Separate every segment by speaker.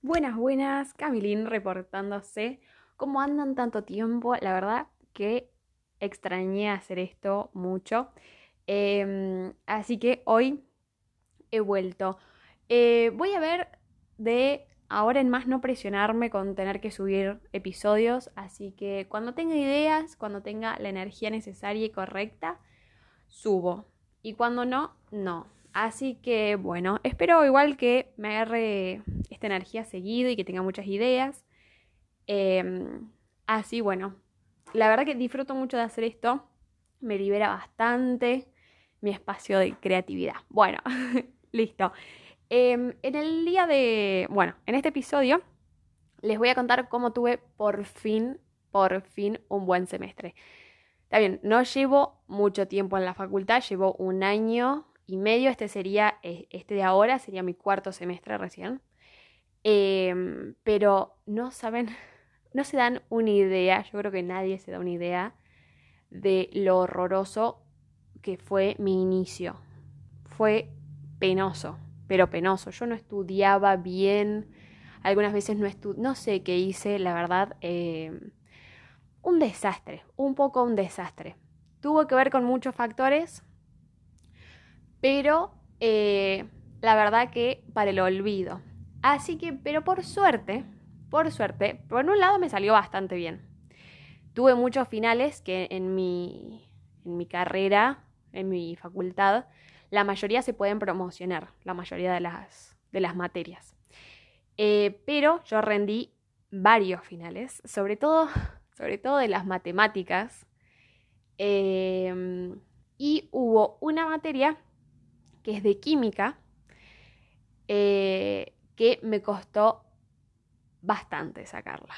Speaker 1: Buenas, buenas, Camilín reportándose. ¿Cómo andan tanto tiempo? La verdad que extrañé hacer esto mucho. Em, así que hoy he vuelto. Eh, voy a ver de ahora en más no presionarme con tener que subir episodios. Así que cuando tenga ideas, cuando tenga la energía necesaria y correcta, subo. Y cuando no, no. Así que bueno, espero igual que me agarre esta energía seguido y que tenga muchas ideas. Em, así bueno, la verdad que disfruto mucho de hacer esto. Me libera bastante mi espacio de creatividad. Bueno, listo. Em, en el día de, bueno, en este episodio les voy a contar cómo tuve por fin, por fin un buen semestre. Está bien, no llevo mucho tiempo en la facultad, llevo un año y medio, este sería, eh, este de ahora sería mi cuarto semestre recién. Em, pero no saben, no se dan una idea, yo creo que nadie se da una idea de lo horroroso que fue mi inicio. Fue penoso, pero penoso. Yo no estudiaba bien, algunas veces no estudié, no sé qué hice, la verdad. Em, un desastre, un poco un desastre. Tuvo que ver con muchos factores, pero eh, la verdad que para el olvido. Así que, pero por suerte, por suerte, por un lado me salió bastante bien. Tuve muchos finales que en mi, en mi carrera, en mi facultad, la mayoría se pueden promocionar, la mayoría de las, de las materias. Eh, pero yo rendí varios finales, sobre todo, sobre todo de las matemáticas. Eh, y hubo una materia que es de química, eh, que me costó bastante sacarla.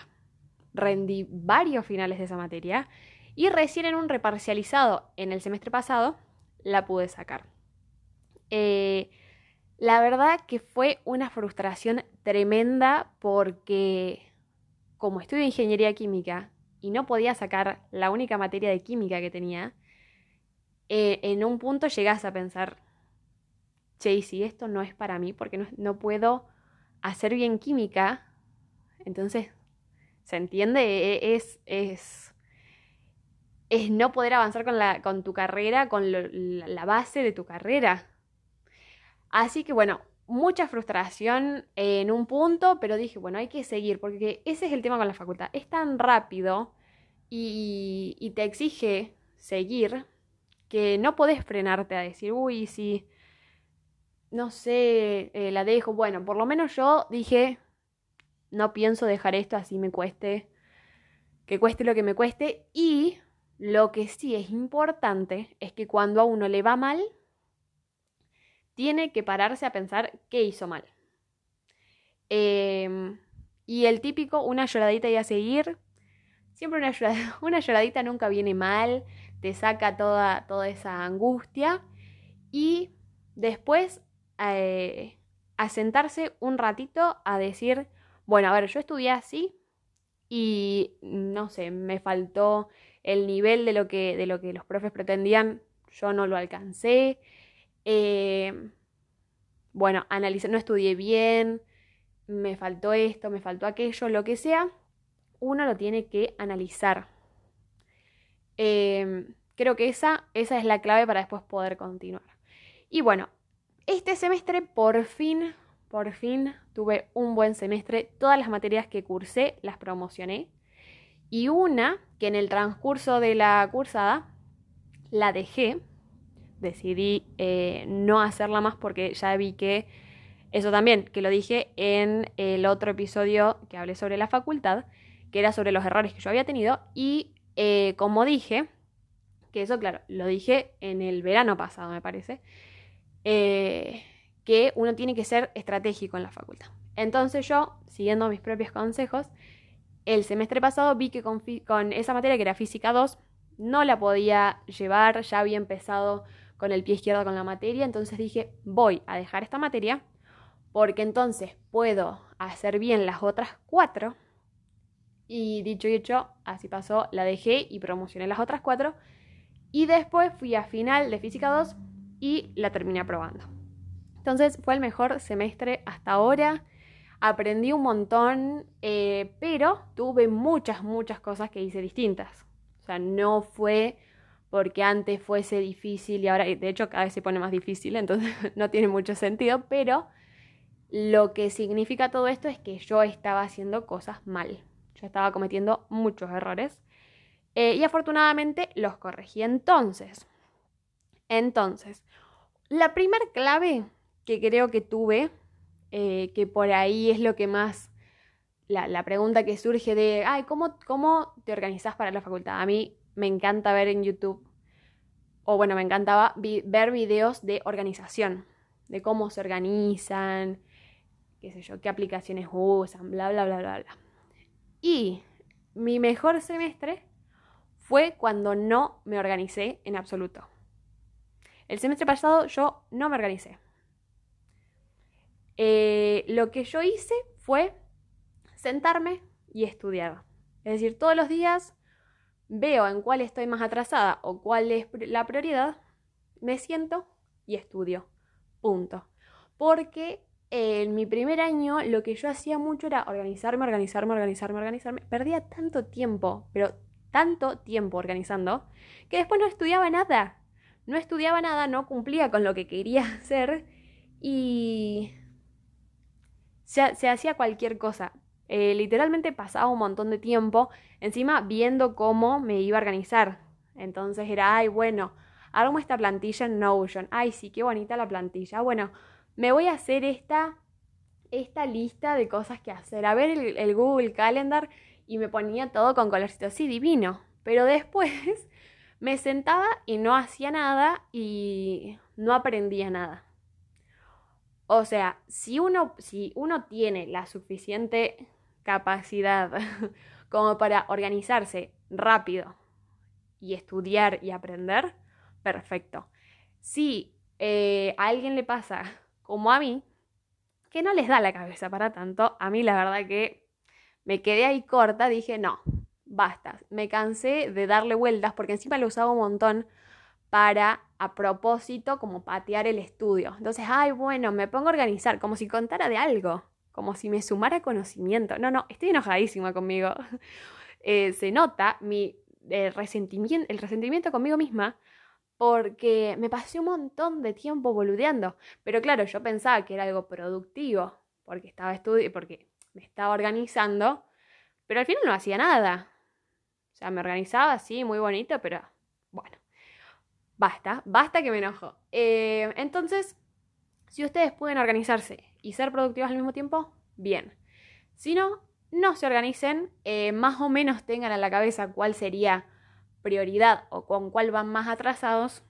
Speaker 1: Rendí varios finales de esa materia y recién en un reparcializado en el semestre pasado la pude sacar. Eh, la verdad que fue una frustración tremenda porque como estudio ingeniería química y no podía sacar la única materia de química que tenía, eh, en un punto llegas a pensar, che, si esto no es para mí, porque no, puedo hacer bien química, entonces, ¿se entiende? E, es, es, es no poder avanzar con, la, con tu carrera, con la base de tu carrera. Así que bueno, mucha frustración en un punto, pero dije, bueno, hay que seguir, porque ese es el tema con la facultad. Es tan rápido y, y te exige seguir que no podés frenarte a decir, uy, si no sé, eh, la dejo. Bueno, por lo menos yo dije, no pienso dejar esto así me cueste, que cueste lo que me cueste. Y lo que sí es importante es que cuando a uno le va mal, tiene que pararse a pensar qué hizo mal. Em, y el típico, una lloradita y a seguir. Siempre una lloradita, una lloradita nunca viene mal, te saca toda, toda esa angustia. Y después eh, a sentarse un ratito a decir, bueno, a ver, yo estudié así y no sé, me faltó el nivel de lo que, de lo que los profes pretendían, yo no lo alcancé. Eh, bueno, analicé, no estudié bien, me faltó esto, me faltó aquello, lo que sea, uno lo tiene que analizar. Eh, creo que esa, esa es la clave para después poder continuar. Y bueno, este semestre por fin, por fin tuve un buen semestre. Todas las materias que cursé las promocioné. Y una que en el transcurso de la cursada la dejé. Decidí eh, no hacerla más porque ya vi que eso también, que lo dije en el otro episodio que hablé sobre la facultad, que era sobre los errores que yo había tenido. Y eh, como dije, que eso, claro, lo dije en el verano pasado, me parece. Eh, que uno tiene que ser estratégico en la facultad. Entonces yo, siguiendo mis propios consejos, el semestre pasado vi que con, con, esa materia que era física 2 no la podía llevar, ya había empezado con el pie izquierdo con la materia, entonces dije, voy a dejar esta materia porque entonces puedo hacer bien las otras cuatro. Y dicho y hecho, así pasó, la dejé y promocioné las otras cuatro. Y después fui a final de física 2 y la terminé aprobando. Entonces fue el mejor semestre hasta ahora. aprendí un montón, eh, pero tuve muchas, muchas cosas que hice distintas. O sea, no fue porque antes fuese difícil y ahora, de hecho, cada vez se pone más difícil, entonces no tiene mucho sentido, pero lo que significa todo esto es que yo estaba haciendo cosas mal. Yo estaba cometiendo muchos errores eh, y afortunadamente los corregí entonces. Entonces, la primera clave que creo que tuve, eh, que por ahí es lo que más, la, pregunta que surge de, ay, ¿cómo, ¿cómo te organizas para la facultad? A mí me encanta ver en YouTube, o bueno, me encantaba ver videos de organización, de cómo se organizan, qué sé yo, qué aplicaciones usan, bla, bla, bla, bla, bla. Y mi mejor semestre fue cuando no me organicé en absoluto. El semestre pasado yo no me organicé. Eh, lo que yo hice fue sentarme y estudiar. Es decir, todos los días veo en cuál estoy más atrasada o cuál es la prioridad, me siento y estudio. Punto. Porque en mi primer año lo que yo hacía mucho era organizarme, organizarme, organizarme, organizarme. Perdía tanto tiempo, pero tanto tiempo organizando, que después no estudiaba nada. No estudiaba nada, no cumplía con lo que quería hacer y se, hacía cualquier cosa. Eh, literalmente pasaba un montón de tiempo encima viendo cómo me iba a organizar. Entonces era, ay, bueno, hago esta plantilla en Notion. Ay, sí, qué bonita la plantilla. Bueno, me voy a hacer esta, esta lista de cosas que hacer. A ver el, Google Calendar y me ponía todo con colorcitos. Sí, divino. Pero después me sentaba y no hacía nada y no aprendía nada. O sea, si uno, si uno tiene la suficiente capacidad como para organizarse rápido y estudiar y aprender, perfecto. Si eh, a alguien le pasa como a mí, que no les da la cabeza para tanto, a mí la verdad que me quedé ahí corta, dije, no, basta, me cansé de darle vueltas porque encima lo usaba un montón para a propósito como patear el estudio. Entonces, ay, bueno, me pongo a organizar como si contara de algo, como si me sumara conocimiento. No, no, estoy enojadísima conmigo. Eh, se nota mi eh, resentimiento, el resentimiento conmigo misma porque me pasé un montón de tiempo boludeando. Pero claro, yo pensaba que era algo productivo, porque estaba estudiando, porque me estaba organizando, pero al final no hacía nada. Sea, me organizaba así, muy bonito, pero bueno, basta, basta que me enojo. Eh, entonces, si ustedes pueden organizarse y ser productivos al mismo tiempo, bien. Si no, no se organicen, eh, más o menos tengan en la cabeza cuál sería prioridad o con cuál van más atrasados.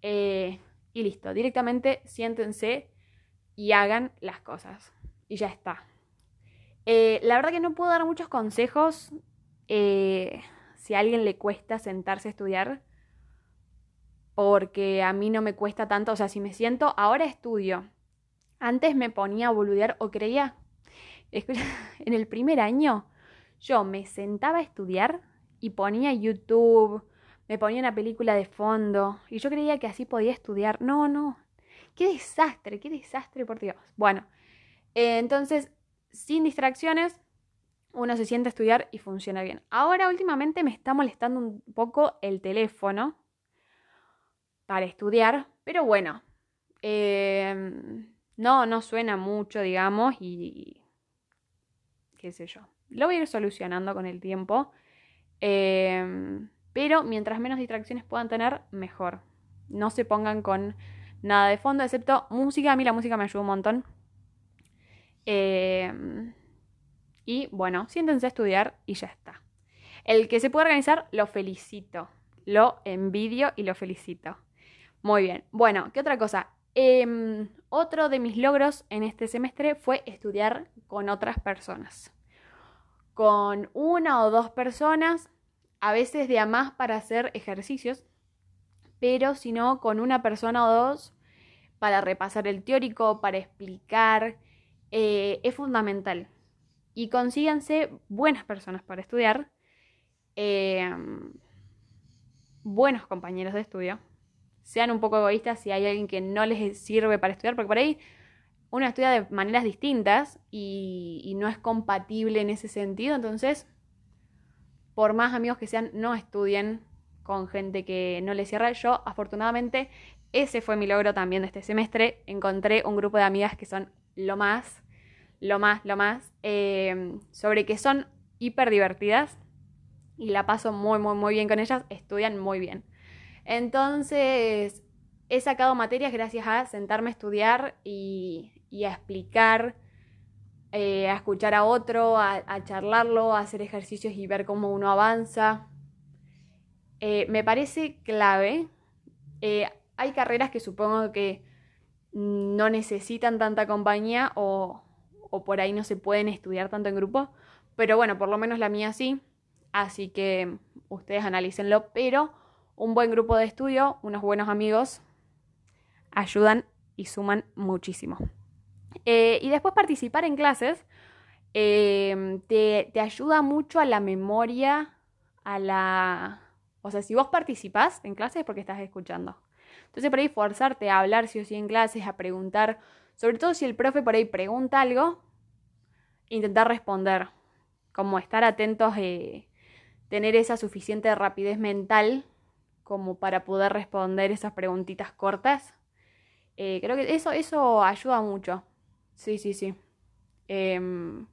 Speaker 1: Eh, y listo, directamente siéntense y hagan las cosas. Y ya está. La verdad que no puedo dar muchos consejos eh, si a alguien le cuesta sentarse a estudiar. Porque a mí no me cuesta tanto. O sea, si me siento, ahora estudio. Antes me ponía a boludear o creía. En el primer año yo me sentaba a estudiar y ponía YouTube, me ponía una película de fondo y yo creía que así podía estudiar. No, no. Qué desastre, qué desastre, por Dios. Bueno, eh, entonces, sin distracciones, uno se siente a estudiar y funciona bien. Ahora últimamente me está molestando un poco el teléfono para estudiar, pero bueno, em, no, no suena mucho, digamos, y qué sé yo. Lo voy a ir solucionando con el tiempo. Em, pero mientras menos distracciones puedan tener, mejor. No se pongan con nada de fondo, excepto música. A mí la música me ayuda un montón. Em, y bueno, siéntense a estudiar y ya está. El que se puede organizar, lo felicito. Lo envidio y lo felicito. Muy bien. Bueno, ¿qué otra cosa? Em, otro de mis logros en este semestre fue estudiar con otras personas. Con una o dos personas a veces de a más para hacer ejercicios, pero si no, con una persona o dos para repasar el teórico, para explicar, eh, es fundamental. Y consíganse buenas personas para estudiar, em, buenos compañeros de estudio. Sean un poco egoístas si hay alguien que no les sirve para estudiar, porque por ahí uno estudia de maneras distintas y, no es compatible en ese sentido, entonces, por más amigos que sean, no estudien con gente que no les cierra. Yo, afortunadamente, ese fue mi logro también de este semestre. Encontré un grupo de amigas que son lo más, lo más, lo más, eh, sobre que son hiper divertidas y la paso muy, muy, muy bien con ellas, estudian muy bien. Entonces, he sacado materias gracias a sentarme a estudiar y, a explicar, eh, a escuchar a otro, a, charlarlo, a hacer ejercicios y ver cómo uno avanza. Eh, me parece clave. Hay carreras que supongo que no necesitan tanta compañía o, o por ahí no se pueden estudiar tanto en grupo, pero bueno, por lo menos la mía sí. Así que ustedes analícenlo, pero un buen grupo de estudio, unos buenos amigos, ayudan y suman muchísimo. Eh, y después participar en clases eh, te, te, ayuda mucho a la memoria, a la... O sea, si vos participás en clases es porque estás escuchando. Entonces por ahí forzarte a hablar sí o sí en clases, a preguntar, sobre todo si el profe por ahí pregunta algo, intentar responder, como estar atentos, eh, tener esa suficiente rapidez mental como para poder responder esas preguntitas cortas eh, creo que eso, eso ayuda mucho. Sí, sí, sí. Em,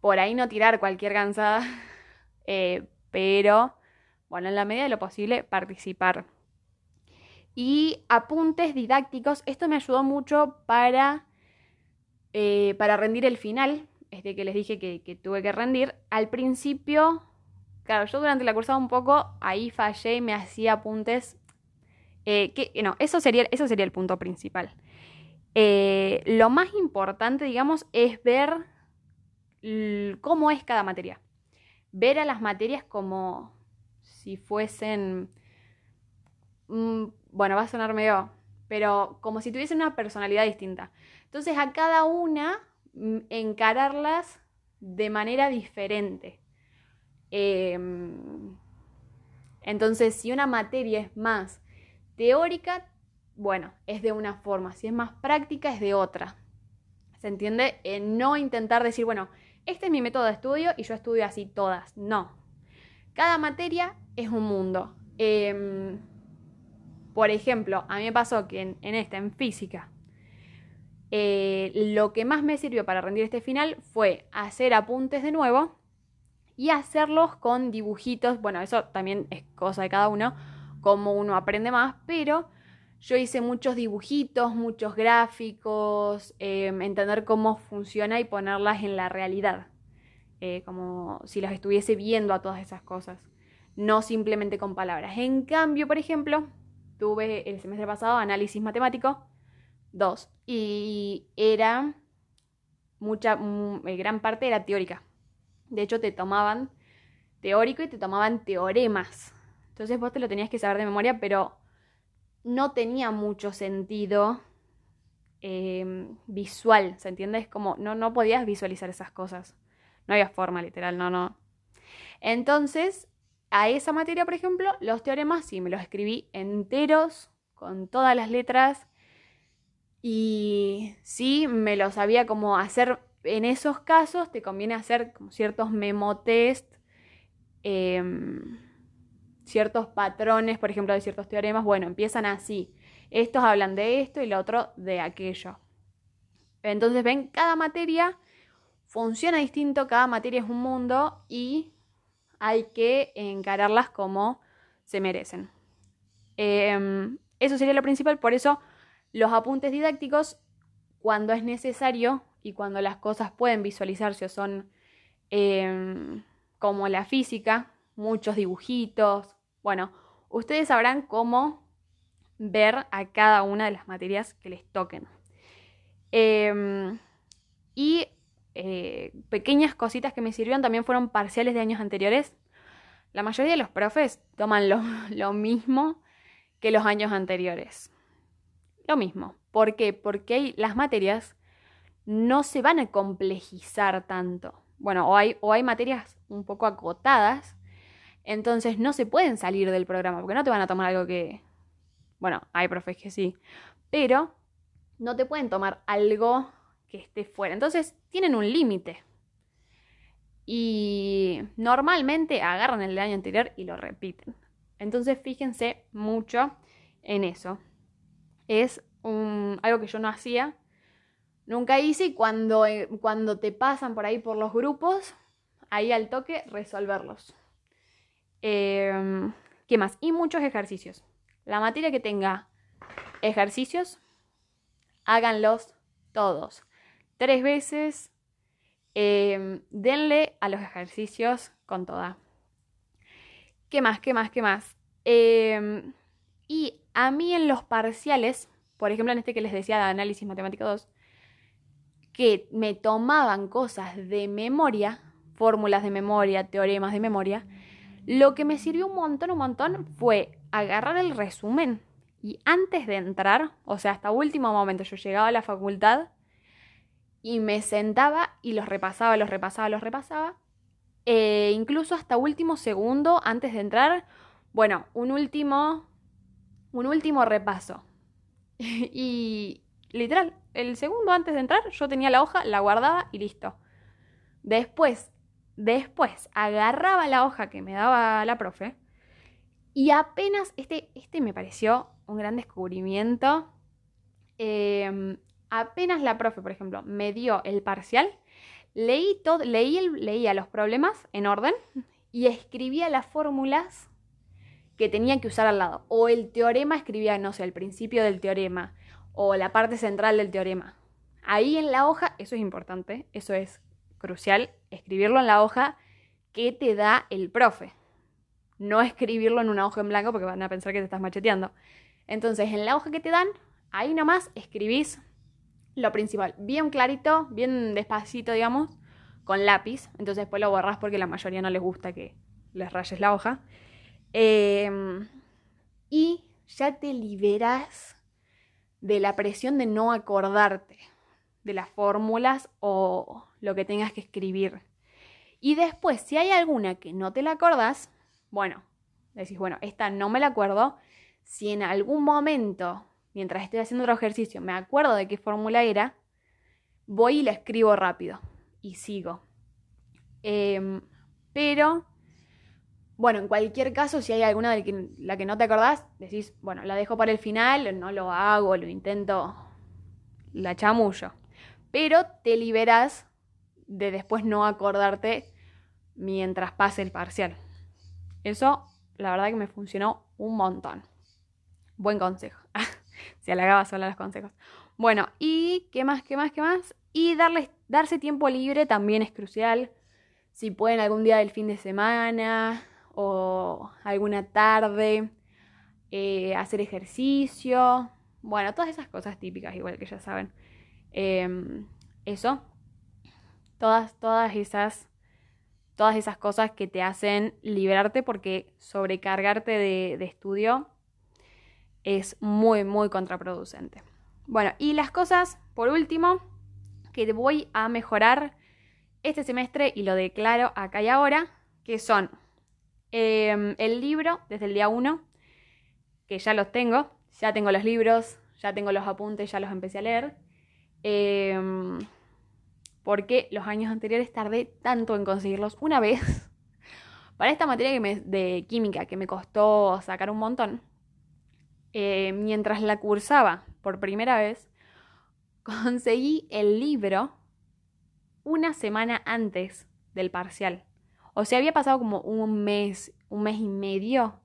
Speaker 1: por ahí no tirar cualquier cansada, eh, pero bueno, en la medida de lo posible participar. Y apuntes didácticos, esto me ayudó mucho para, eh, para rendir el final, este que les dije que, que, tuve que rendir. Al principio, claro, yo durante la cursada un poco, ahí fallé y me hacía apuntes eh, no, eso sería, eso sería el punto principal. Eh, lo más importante, digamos, es ver cómo es cada materia. Ver a las materias como si fuesen... Mm, bueno, va a sonar medio... Pero como si tuviesen una personalidad distinta. Entonces a cada una mm, encararlas de manera diferente. Em, entonces, si una materia es más teórica, bueno, es de una forma, si es más práctica, es de otra. ¿Se entiende? no intentar decir, bueno, este es mi método de estudio y yo estudio así todas. No. Cada materia es un mundo. Em, por ejemplo, a mí me pasó que en, esta, en física, eh, lo que más me sirvió para rendir este final fue hacer apuntes de nuevo y hacerlos con dibujitos. Bueno, eso también es cosa de cada uno cómo uno aprende más, pero yo hice muchos dibujitos, muchos gráficos, em, entender cómo funciona y ponerlas en la realidad, eh, como si las estuviese viendo a todas esas cosas, no simplemente con palabras. En cambio, por ejemplo, tuve el semestre pasado análisis matemático 2 y era mucha, mm, gran parte era teórica. De hecho, te tomaban teórico y te tomaban teoremas. Entonces vos te lo tenías que saber de memoria, pero no tenía mucho sentido em, visual, ¿se entiende? Es como, no, no podías visualizar esas cosas. No había forma, literal, no, no. Entonces, a esa materia, por ejemplo, los teoremas sí me los escribí enteros, con todas las letras. Y sí, me los sabía como hacer. En esos casos te conviene hacer como ciertos memotest. Eh, ciertos patrones, por ejemplo, de ciertos teoremas, bueno, empiezan así. Estos hablan de esto y lo otro de aquello. Entonces, ven, cada materia funciona distinto, cada materia es un mundo y hay que encararlas como se merecen. Em, eso sería lo principal, por eso los apuntes didácticos, cuando es necesario y cuando las cosas pueden visualizarse o son em, como la física, muchos dibujitos, bueno, ustedes sabrán cómo ver a cada una de las materias que les toquen. Em, y eh, pequeñas cositas que me sirvieron también fueron parciales de años anteriores. La mayoría de los profes toman lo, lo mismo que los años anteriores. Lo mismo. ¿Por qué? Porque las materias no se van a complejizar tanto. Bueno, o hay, o hay materias un poco acotadas entonces no se pueden salir del programa, porque no te van a tomar algo que... Bueno, hay profes que sí, pero no te pueden tomar algo esté fuera. Entonces tienen un límite. Y normalmente agarran el del año anterior y lo repiten. Entonces fíjense mucho en eso. Es algo que yo no hacía, nunca hice y cuando, eh, cuando te pasan por ahí por los grupos, ahí al toque resolverlos. Em, ¿Qué más? Y muchos ejercicios. La materia que tenga ejercicios, háganlos todos. Tres veces. Em, denle a los ejercicios con toda. ¿Qué más? ¿Qué más? ¿Qué más? Em, y a mí en los parciales, por ejemplo en este que les decía de análisis matemático 2, que me tomaban cosas de memoria, fórmulas de memoria, teoremas de memoria, lo que me sirvió un montón, un montón fue agarrar el resumen y antes de entrar, o sea, hasta último momento, yo llegaba a la facultad y me sentaba y los repasaba, los repasaba, los repasaba. E incluso hasta último segundo antes de entrar, bueno, un último, un último repaso. y literal, el segundo antes de entrar yo tenía la hoja, la guardaba y listo. Después, después agarraba la hoja que me daba la profe y apenas, este, este me pareció un gran descubrimiento. Em, apenas la profe, por ejemplo, me dio el parcial, leí todo, leí el, leía los problemas en orden y escribía las fórmulas que tenía que usar al lado. O el teorema escribía, no sé, el principio del teorema o la parte central del teorema. Ahí en la hoja, eso es importante, eso es crucial, escribirlo en la hoja que te da el profe. No escribirlo en una hoja en blanco porque van a pensar que te estás macheteando. Entonces, en la hoja que te dan, ahí nomás escribís lo principal, bien clarito, bien despacito, digamos, con lápiz. Entonces después lo borrás porque la mayoría no les gusta que les rayes la hoja. Em, y ya te liberas de la presión de no acordarte de las fórmulas o lo que tengas que escribir. Y después, si hay alguna que no te la acordás, bueno, decís, bueno, esta no me la acuerdo. Si en algún momento, mientras estoy haciendo otro ejercicio, me acuerdo de qué fórmula era, voy y la escribo rápido y sigo. Em, pero bueno, en cualquier caso, si hay alguna de la que no te acordás, decís, bueno, la dejo para el final, no lo hago, lo intento, la chamullo. Pero te liberas de después no acordarte mientras pase el parcial. Eso, la verdad que me funcionó un montón. Buen consejo. Se halagaba sola los consejos. Bueno, y qué más, qué más, qué más. Y darle, darse tiempo libre también es crucial. Si pueden algún día del fin de semana, o alguna tarde, eh, hacer ejercicio, bueno, todas esas cosas típicas, igual que ya saben. Em, eso, todas, todas esas, todas esas cosas que te hacen liberarte porque sobrecargarte de, de estudio es muy, muy contraproducente. Bueno, y las cosas, por último, que voy a mejorar este semestre y lo declaro acá y ahora, que son Em, el libro, desde el día 1, que ya los tengo, ya tengo los libros, ya tengo los apuntes, ya los empecé a leer. Em, porque los años anteriores tardé tanto en conseguirlos. Una vez, para esta materia de química que me costó sacar un montón, eh, mientras la cursaba por primera vez, conseguí el libro una semana antes del parcial. O sea, había pasado como un mes, un mes y medio.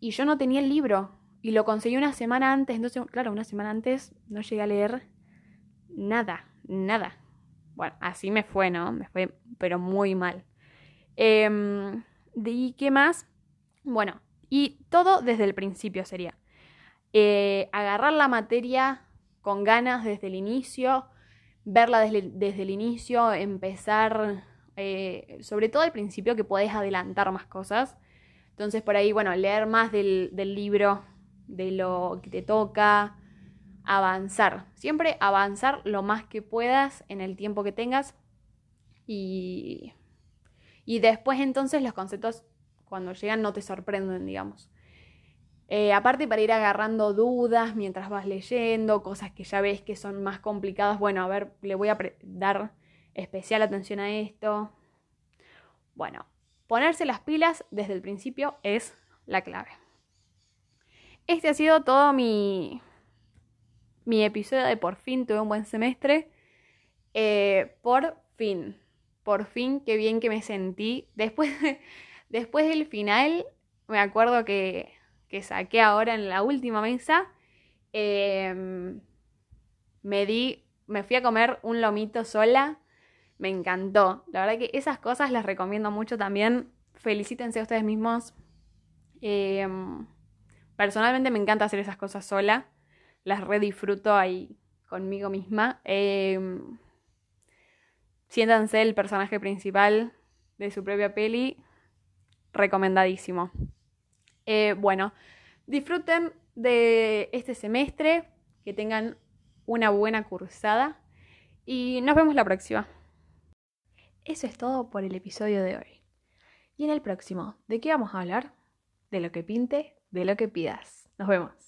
Speaker 1: Y yo no tenía el libro. Y lo conseguí una semana antes. Entonces, claro, una semana antes no llegué a leer nada, nada. Bueno, así me fue, ¿no? Me fue, pero muy mal. ¿Y qué más? Bueno, y todo desde el principio sería. Eh, agarrar la materia con ganas desde el inicio, verla desde, el inicio, empezar eh, sobre todo al principio que podés adelantar más cosas. Entonces por ahí, bueno, leer más del, libro, de lo que te toca, avanzar. Siempre avanzar lo más que puedas en el tiempo que tengas. Y, y después entonces los conceptos cuando llegan no te sorprenden, digamos. Eh, aparte para ir agarrando dudas mientras vas leyendo, cosas que ya ves que son más complicadas, bueno, a ver, le voy a dar especial atención a esto. Bueno, ponerse las pilas desde el principio es la clave. Este ha sido todo mi, mi episodio de por fin tuve un buen semestre. Eh, por fin, por fin, qué bien que me sentí. Después, después del final, me acuerdo que que saqué ahora en la última mesa, em, me di, me fui a comer un lomito sola, me encantó. La verdad que esas cosas las recomiendo mucho también. Felicítense ustedes mismos. Em, personalmente me encanta hacer esas cosas sola, las redisfruto ahí conmigo misma. Em, siéntanse el personaje principal de su propia peli, recomendadísimo. Eh, bueno, disfruten de este semestre, que tengan una buena cursada y nos vemos la próxima. Eso es todo por el episodio de hoy. Y en el próximo, ¿de qué vamos a hablar? De lo que pinte, de lo que pidas. Nos vemos.